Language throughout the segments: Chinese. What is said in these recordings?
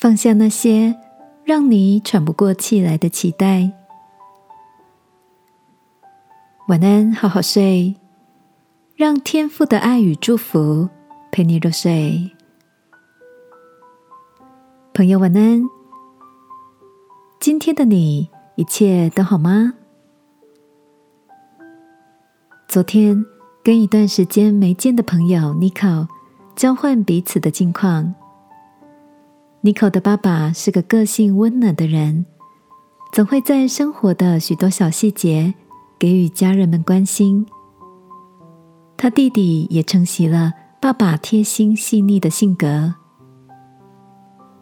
放下那些让你喘不过气来的期待。晚安，好好睡，让天父的爱与祝福陪你入睡。朋友，晚安。今天的你一切都好吗？昨天跟一段时间没见的朋友妮可交换彼此的近况。妮可的爸爸是个个性温暖的人，总会在生活的许多小细节给予家人们关心。他弟弟也承袭了爸爸贴心细腻的性格。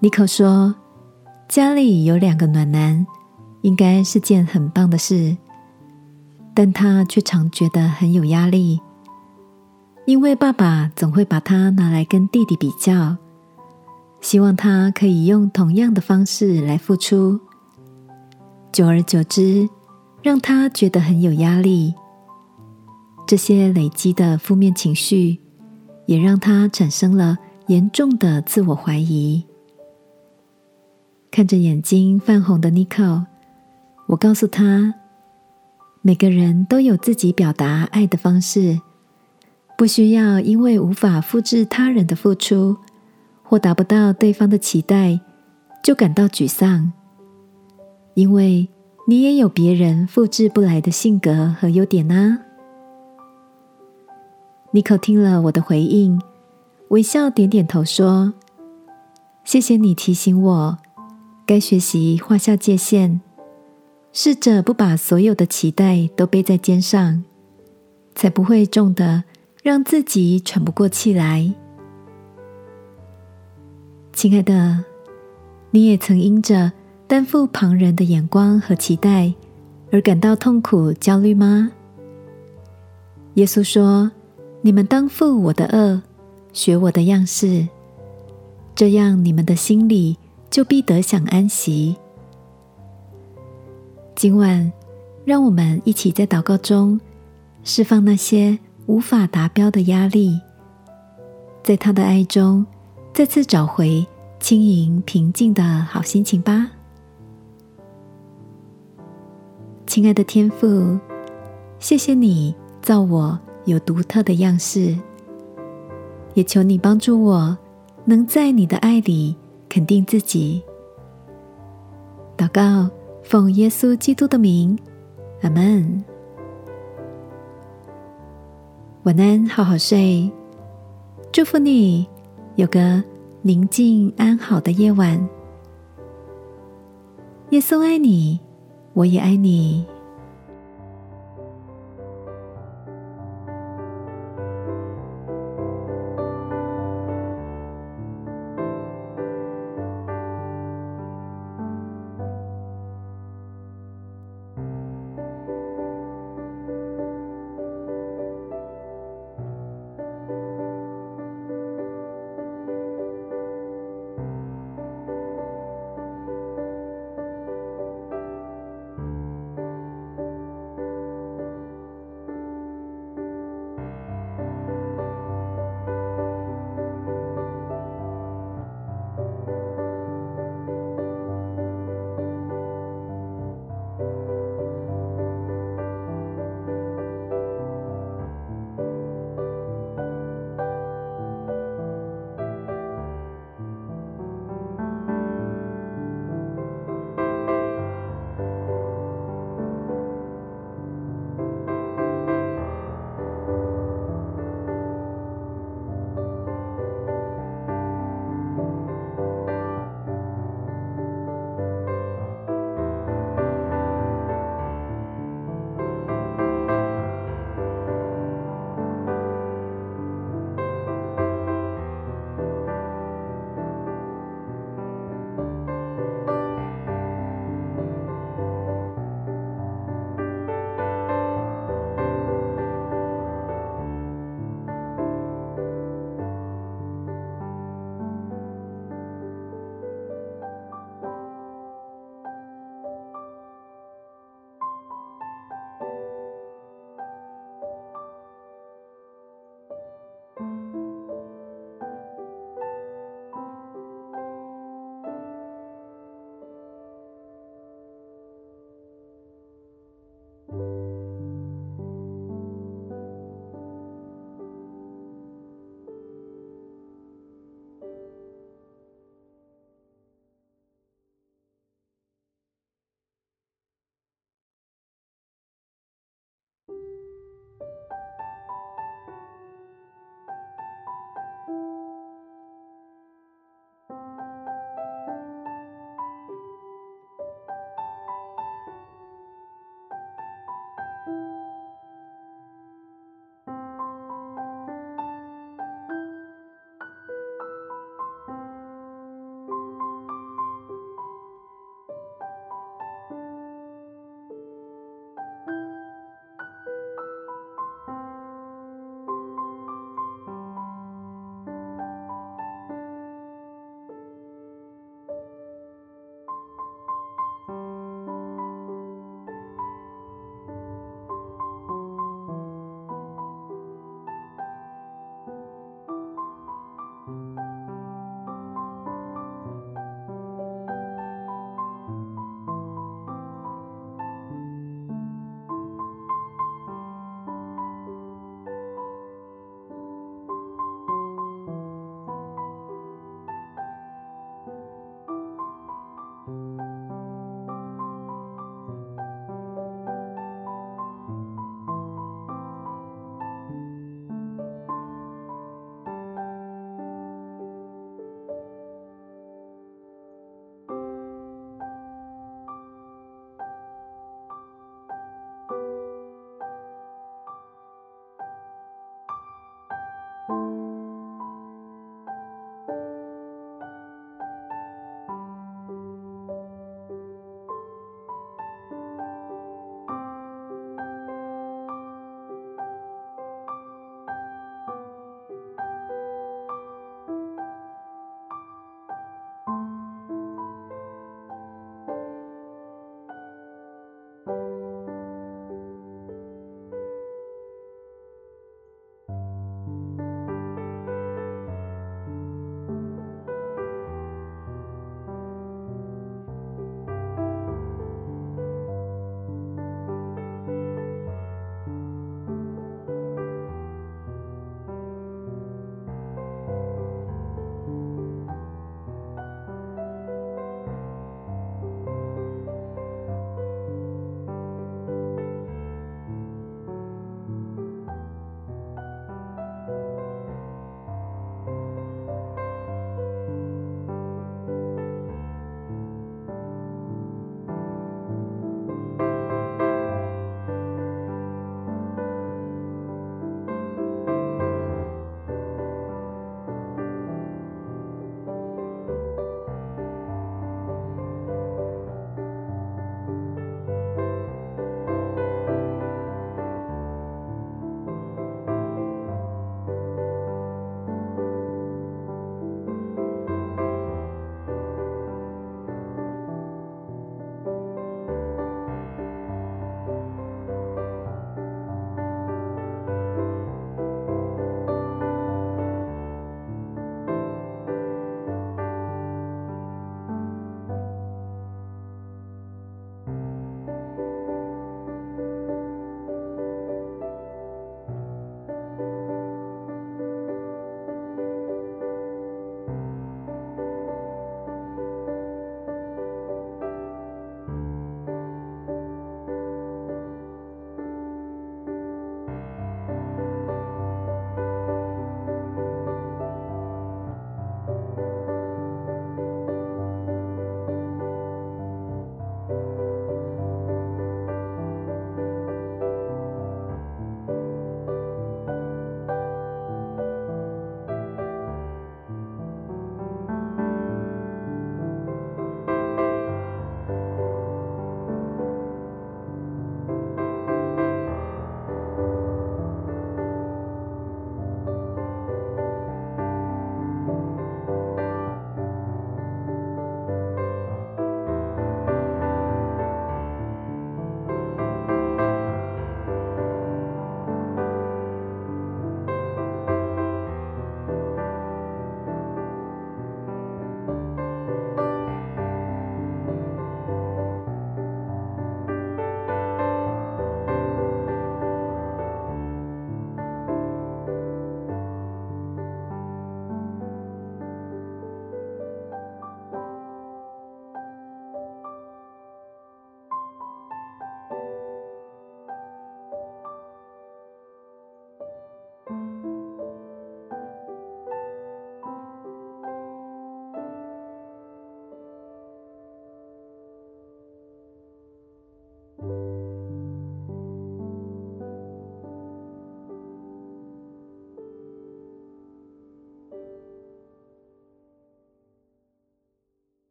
妮可说：“家里有两个暖男，应该是件很棒的事。”但他却常觉得很有压力，因为爸爸总会把他拿来跟弟弟比较，希望他可以用同样的方式来付出。久而久之，让他觉得很有压力。这些累积的负面情绪，也让他产生了严重的自我怀疑。看着眼睛泛红的妮可，我告诉他。每个人都有自己表达爱的方式，不需要因为无法复制他人的付出或达不到对方的期待就感到沮丧，因为你也有别人复制不来的性格和优点啊。妮可听了我的回应，微笑点点头说：“谢谢你提醒我，该学习画下界限。”试着不把所有的期待都背在肩上，才不会重的让自己喘不过气来。亲爱的，你也曾因着担负旁人的眼光和期待而感到痛苦、焦虑吗？耶稣说：“你们当负我的恶，学我的样式，这样你们的心里就必得享安息。”今晚，让我们一起在祷告中释放那些无法达标的压力，在他的爱中再次找回轻盈平静的好心情吧。亲爱的天父，谢谢你造我有独特的样式，也求你帮助我能在你的爱里肯定自己。祷告。奉耶稣基督的名，阿门。晚安，好好睡。祝福你有个宁静安好的夜晚。耶稣爱你，我也爱你。